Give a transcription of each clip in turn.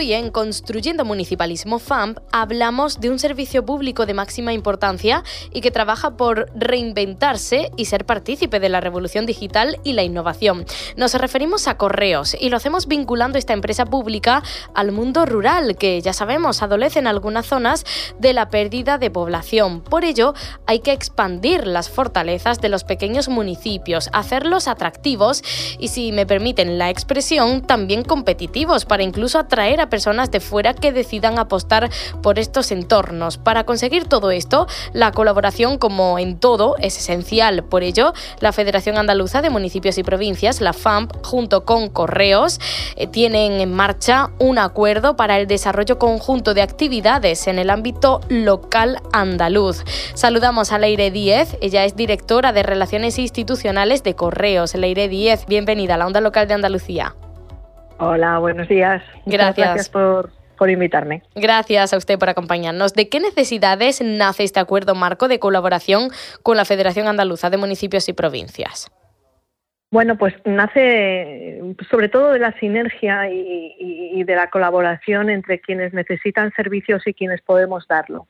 Hoy en Construyendo Municipalismo FAMP hablamos de un servicio público de máxima importancia y que trabaja por reinventarse y ser partícipe de la revolución digital y la innovación. Nos referimos a Correos y lo hacemos vinculando esta empresa pública al mundo rural, que ya sabemos adolece en algunas zonas de la pérdida de población. Por ello, hay que expandir las fortalezas de los pequeños municipios, hacerlos atractivos y, si me permiten la expresión, también competitivos para incluso atraer a personas de fuera que decidan apostar por estos entornos. Para conseguir todo esto, la colaboración, como en todo, es esencial. Por ello, la Federación Andaluza de Municipios y Provincias, la FAMP, junto con Correos, eh, tienen en marcha un acuerdo para el desarrollo conjunto de actividades en el ámbito local andaluz. Saludamos a Leire Díez, ella es directora de Relaciones Institucionales de Correos. Leire Díez, bienvenida a la Onda Local de Andalucía. Hola, buenos días. Gracias. por, por invitarme. Gracias a usted por acompañarnos. ¿De qué necesidades nace este acuerdo marco de colaboración con la Federación Andaluza de Municipios y Provincias? Bueno, pues nace sobre todo de la sinergia y, de la colaboración entre quienes necesitan servicios y quienes podemos darlo.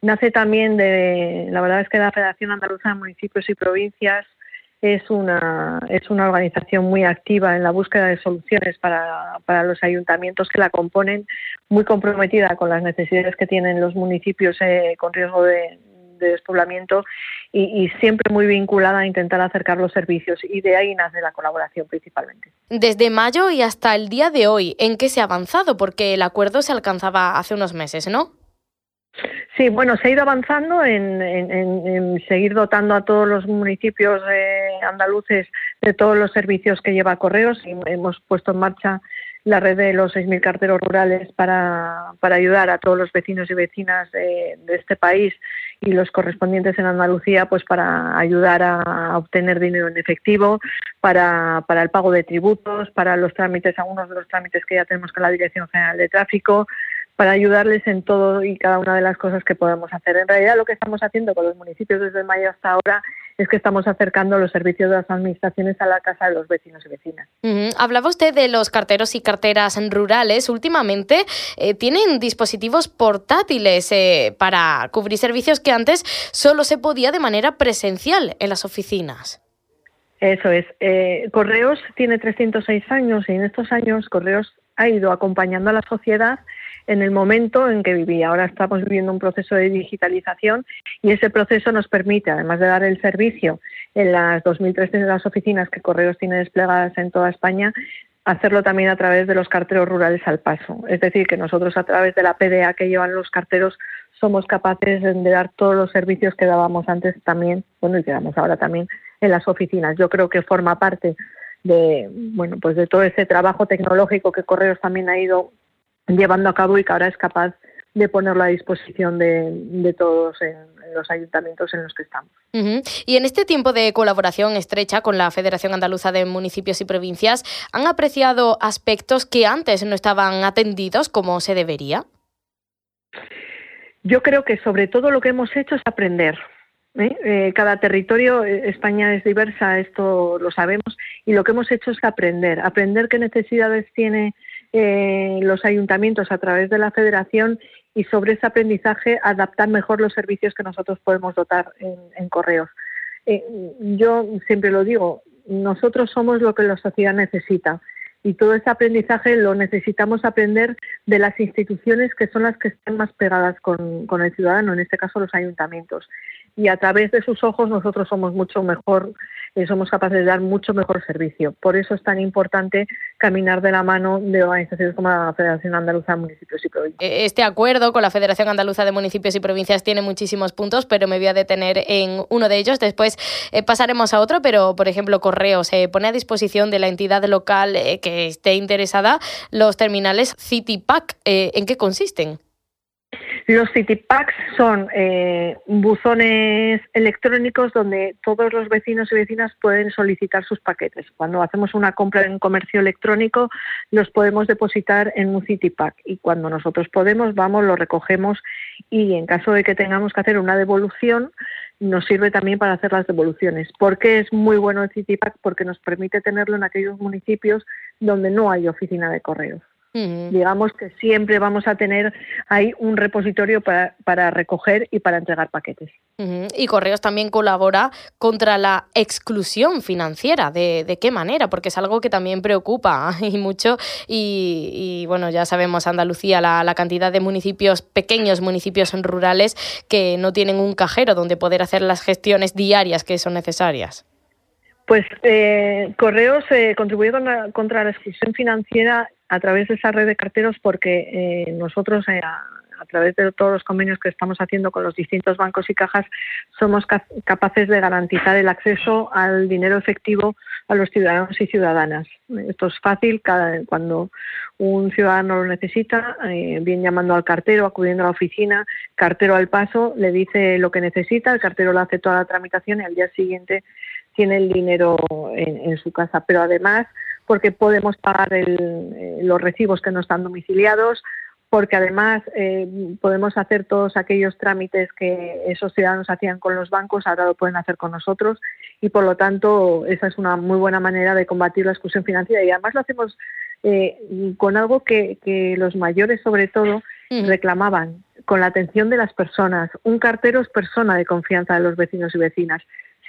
Nace también de, la verdad es que la Federación Andaluza de Municipios y Provincias es una, es una organización muy activa en la búsqueda de soluciones para, los ayuntamientos que la componen, muy comprometida con las necesidades que tienen los municipios eh, con riesgo de, despoblamiento y, siempre muy vinculada a intentar acercar los servicios y de ahí nace la colaboración principalmente. Desde mayo y hasta el día de hoy, ¿en qué se ha avanzado? Porque el acuerdo se alcanzaba hace unos meses, ¿no? Sí, bueno, se ha ido avanzando en, seguir dotando a todos los municipios andaluces de todos los servicios que lleva Correos. Y hemos puesto en marcha la red de los 6.000 carteros rurales para, ayudar a todos los vecinos y vecinas de, este país y los correspondientes en Andalucía pues para ayudar a, obtener dinero en efectivo, para, para el pago de tributos, para los trámites, algunos de los trámites que ya tenemos con la Dirección General de Tráfico, para ayudarles en todo y cada una de las cosas que podemos hacer. En realidad lo que estamos haciendo con los municipios desde mayo hasta ahora es que estamos acercando los servicios de las administraciones a la casa de los vecinos y vecinas. Hablaba usted de los carteros y carteras rurales. Últimamente eh, tienen dispositivos portátiles eh, para cubrir servicios que antes solo se podía de manera presencial en las oficinas. Eso es. Eh, Correos tiene 306 años y en estos años Correos ha ido acompañando a la sociedad en el momento en que vivía. Ahora estamos viviendo un proceso de digitalización y ese proceso nos permite, además de dar el servicio en las 2.300 oficinas que Correos tiene desplegadas en toda España, hacerlo también a través de los carteros rurales al paso. Es decir, que nosotros a través de la PDA que llevan los carteros somos capaces de dar todos los servicios que dábamos antes también, bueno, y que damos ahora también en las oficinas. Yo creo que forma parte de, bueno, pues de todo ese trabajo tecnológico que Correos también ha ido llevando a cabo y que ahora es capaz de ponerlo a disposición de, todos en, los ayuntamientos en los que estamos. Y en este tiempo de colaboración estrecha con la Federación Andaluza de Municipios y Provincias, ¿han apreciado aspectos que antes no estaban atendidos como se debería? Yo creo que sobre todo lo que hemos hecho es aprender. ¿Eh? Eh, cada territorio, eh, España es diversa, esto lo sabemos, y lo que hemos hecho es aprender, aprender qué necesidades tiene los ayuntamientos a través de la federación y sobre ese aprendizaje adaptar mejor los servicios que nosotros podemos dotar en correos. yo siempre lo digo, nosotros somos lo que la sociedad necesita y todo ese aprendizaje lo necesitamos aprender de las instituciones que son las que están más pegadas con el ciudadano, en este caso los ayuntamientos y a través de sus ojos nosotros somos mucho mejor, eh, somos capaces de dar mucho mejor servicio. Por eso es tan importante caminar de la mano de organizaciones como la Federación Andaluza de Municipios y Provincias. E-, este acuerdo con la Federación Andaluza de Municipios y Provincias tiene muchísimos puntos, pero me voy a detener en uno de ellos. Después eh, pasaremos a otro, pero por ejemplo, Correos se pone a disposición de la entidad local eh, que esté interesada los terminales CityPack. ¿En qué consisten? Los City Packs son eh, buzones electrónicos donde todos los vecinos y vecinas pueden solicitar sus paquetes. Cuando hacemos una compra en comercio electrónico, los podemos depositar en un City Pack y cuando nosotros podemos, vamos, lo recogemos y en caso de que tengamos que hacer una devolución, nos sirve también para hacer las devoluciones. ¿Por qué es muy bueno el City Pack? Porque nos permite tenerlo en aquellos municipios donde no hay oficina de correos. Digamos que siempre vamos a tener ahí un repositorio para, recoger y para entregar paquetes. Y Correos también colabora contra la exclusión financiera. ¿De, qué manera? Porque es algo que también preocupa y mucho. Y, bueno, ya sabemos Andalucía, la, la, cantidad de municipios, pequeños municipios rurales, que no tienen un cajero donde poder hacer las gestiones diarias que son necesarias. Pues eh, Correos eh, contribuye contra la exclusión financiera a través de esa red de carteros porque eh, nosotros eh, a, través de todos los convenios que estamos haciendo con los distintos bancos y cajas somos capaces de garantizar el acceso al dinero efectivo a los ciudadanos y ciudadanas. Esto es fácil cuando un ciudadano lo necesita, eh, bien llamando al cartero, acudiendo a la oficina, cartero al paso, le dice lo que necesita, el cartero le hace toda la tramitación y al día siguiente tiene el dinero en su casa. Pero además porque podemos pagar eh, los recibos que no están domiciliados, porque además eh, podemos hacer todos aquellos trámites que esos ciudadanos hacían con los bancos, ahora lo pueden hacer con nosotros y por lo tanto esa es una muy buena manera de combatir la exclusión financiera y además lo hacemos eh, con algo que, que, los mayores sobre todo reclamaban, con la atención de las personas. Un cartero es persona de confianza de los vecinos y vecinas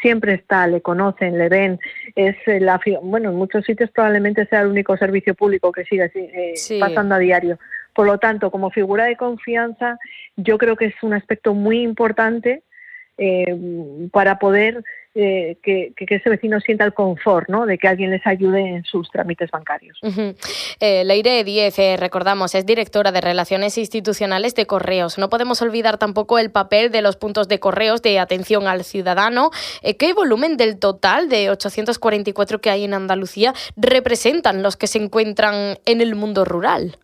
siempre está, le conocen, le ven. Es eh, la, bueno, en muchos sitios probablemente sea el único servicio público que sigue eh, pasando a diario. Por lo tanto, como figura de confianza, yo creo que es un aspecto muy importante eh, para poder eh, que, ese vecino sienta el confort ¿no? de que alguien les ayude en sus trámites bancarios. Eh, Leire Díez, eh, recordamos, es directora de Relaciones Institucionales de Correos. No podemos olvidar tampoco el papel de los puntos de correos de atención al ciudadano. ¿Qué volumen del total de 844 que hay en Andalucía representan los que se encuentran en el mundo rural?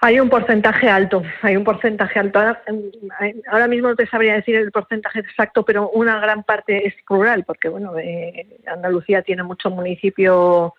Hay un porcentaje alto, hay un porcentaje alto. Ahora, mismo no te sabría decir el porcentaje exacto, pero una gran parte es rural, porque bueno, eh, Andalucía tiene mucho municipio,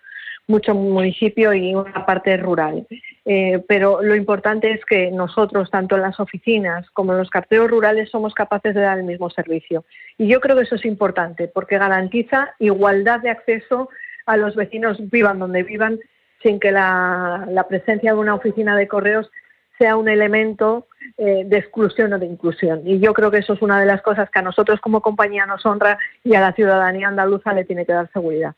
mucho municipio y una parte rural. Eh, pero lo importante es que nosotros, tanto en las oficinas como en los carteros rurales, somos capaces de dar el mismo servicio. Y yo creo que eso es importante porque garantiza igualdad de acceso a los vecinos, vivan donde vivan, sin que la, presencia de una oficina de correos sea un elemento eh, de exclusión o de inclusión. Y yo creo que eso es una de las cosas que a nosotros como compañía nos honra y a la ciudadanía andaluza le tiene que dar seguridad.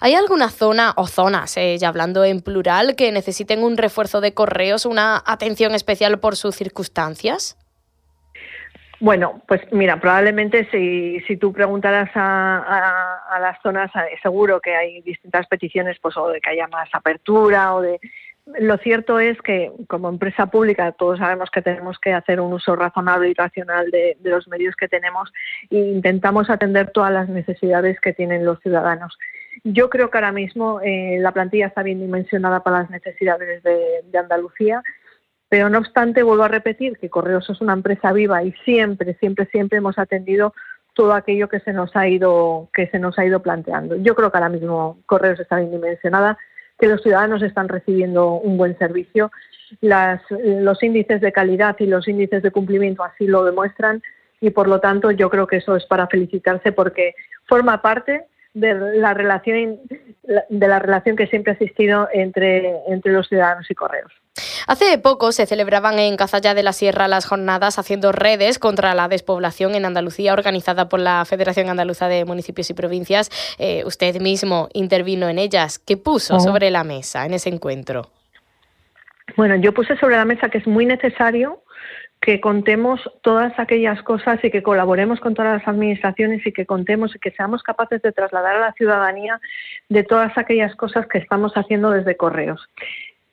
¿Hay alguna zona o zonas, eh, ya hablando en plural, que necesiten un refuerzo de correos, una atención especial por sus circunstancias? Bueno, pues mira, probablemente si, si tú preguntaras a, las zonas, eh, seguro que hay distintas peticiones, pues o de que haya más apertura o de lo cierto es que como empresa pública todos sabemos que tenemos que hacer un uso razonable y racional de, los medios que tenemos e intentamos atender todas las necesidades que tienen los ciudadanos. Yo creo que ahora mismo eh, la plantilla está bien dimensionada para las necesidades de, de Andalucía, pero no obstante vuelvo a repetir que Correos es una empresa viva y siempre, siempre, siempre hemos atendido todo aquello que se nos ha ido que se nos ha ido planteando. Yo creo que ahora mismo Correos está bien dimensionada que los ciudadanos están recibiendo un buen servicio. los índices de calidad y los índices de cumplimiento así lo demuestran y por lo tanto yo creo que eso es para felicitarse porque forma parte de la relación de la relación que siempre ha existido entre, entre los ciudadanos y correos. Hace poco se celebraban en Cazalla de la Sierra las jornadas haciendo redes contra la despoblación en Andalucía, organizada por la Federación Andaluza de Municipios y Provincias. Eh, usted mismo intervino en ellas. ¿Qué puso sobre la mesa en ese encuentro? Bueno, yo puse sobre la mesa que es muy necesario que contemos todas aquellas cosas y que colaboremos con todas las administraciones y que contemos y que seamos capaces de trasladar a la ciudadanía de todas aquellas cosas que estamos haciendo desde correos.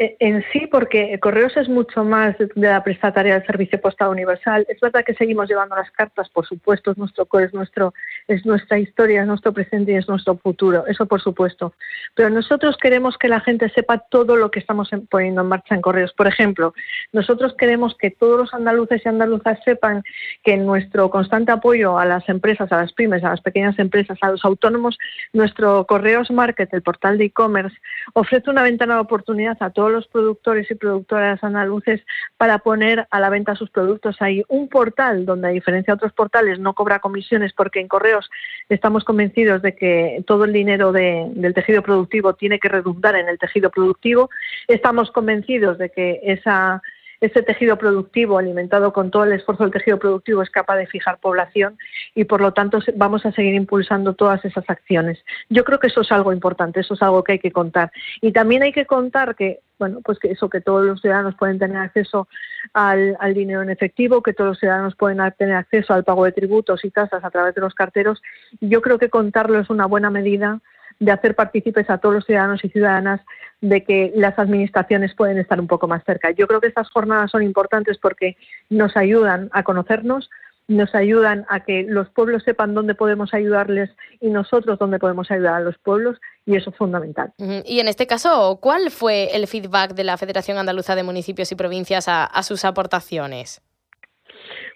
Eh, en sí, porque Correos es mucho más de la prestataria del servicio postal universal. Es verdad que seguimos llevando las cartas, por supuesto, es nuestro es nuestro, es nuestra historia, es nuestro presente y es nuestro futuro. Eso por supuesto. Pero nosotros queremos que la gente sepa todo lo que estamos poniendo en marcha en Correos. Por ejemplo, nosotros queremos que todos los andaluces y andaluzas sepan que nuestro constante apoyo a las empresas, a las pymes, a las pequeñas empresas, a los autónomos, nuestro Correos Market, el portal de e-commerce, ofrece una ventana de oportunidad a todos los productores y productoras andaluces para poner a la venta sus productos. Hay un portal donde, a diferencia de otros portales, no cobra comisiones porque en correos estamos convencidos de que todo el dinero del tejido productivo tiene que redundar en el tejido productivo. Estamos convencidos de que esa ese tejido productivo alimentado con todo el esfuerzo del tejido productivo es capaz de fijar población y por lo tanto vamos a seguir impulsando todas esas acciones. Yo creo que eso es algo importante, eso es algo que hay que contar. Y también hay que contar que, bueno, pues que eso, que todos los ciudadanos pueden tener acceso al, dinero en efectivo, que todos los ciudadanos pueden tener acceso al pago de tributos y tasas a través de los carteros. Yo creo que contarlo es una buena medida de hacer partícipes a todos los ciudadanos y ciudadanas de que las administraciones pueden estar un poco más cerca. Yo creo que estas jornadas son importantes porque nos ayudan a conocernos, nos ayudan a que los pueblos sepan dónde podemos ayudarles y nosotros dónde podemos ayudar a los pueblos y eso es fundamental. Y en este caso, ¿cuál fue el feedback de la Federación Andaluza de Municipios y Provincias a sus aportaciones?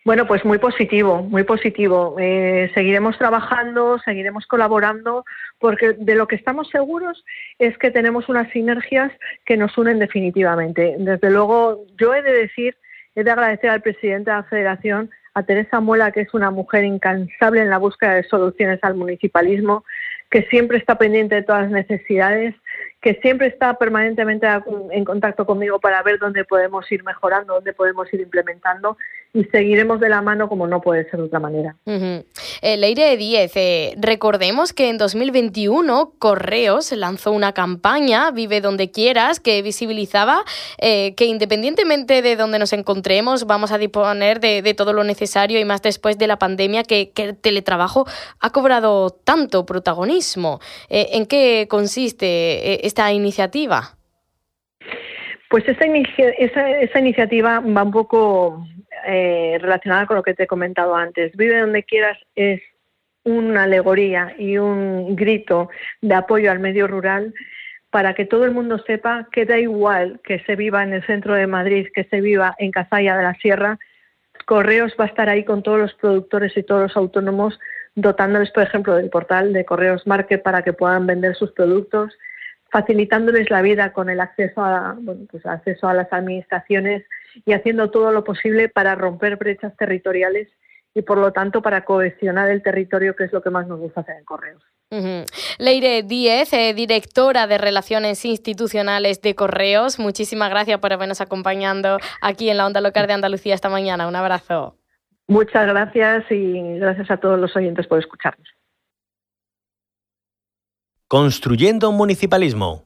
Bueno, pues muy positivo, muy positivo. Eh, seguiremos trabajando, seguiremos colaborando, porque de lo que estamos seguros es que tenemos unas sinergias que nos unen definitivamente. Desde luego, yo he de decir, he de agradecer al presidente de la Federación, a Teresa Muela, que es una mujer incansable en la búsqueda de soluciones al municipalismo, que siempre está pendiente de todas las necesidades que siempre está permanentemente en contacto conmigo para ver dónde podemos ir mejorando, dónde podemos ir implementando y seguiremos de la mano como no puede ser de otra manera. Eh, Leire 10, eh, recordemos que en 2021 Correos lanzó una campaña, Vive donde quieras, que visibilizaba eh, que independientemente de donde nos encontremos vamos a disponer de, todo lo necesario y más después de la pandemia que, el teletrabajo ha cobrado tanto protagonismo. ¿En qué consiste esta iniciativa? Pues esa, esa, iniciativa va un poco eh, relacionada con lo que te he comentado antes. Vive donde quieras es una alegoría y un grito de apoyo al medio rural para que todo el mundo sepa que da igual que se viva en el centro de Madrid, que se viva en Cazalla de la Sierra, Correos va a estar ahí con todos los productores y todos los autónomos, dotándoles, por ejemplo, del portal de Correos Market para que puedan vender sus productos, facilitándoles la vida con el acceso a, pues acceso a las administraciones y haciendo todo lo posible para romper brechas territoriales y por lo tanto para cohesionar el territorio, que es lo que más nos gusta hacer en Correos. Leire Díez, eh, directora de Relaciones Institucionales de Correos, muchísimas gracias por habernos acompañado aquí en la Onda Local de Andalucía esta mañana. Un abrazo. Muchas gracias y gracias a todos los oyentes por escucharnos. Construyendo un municipalismo,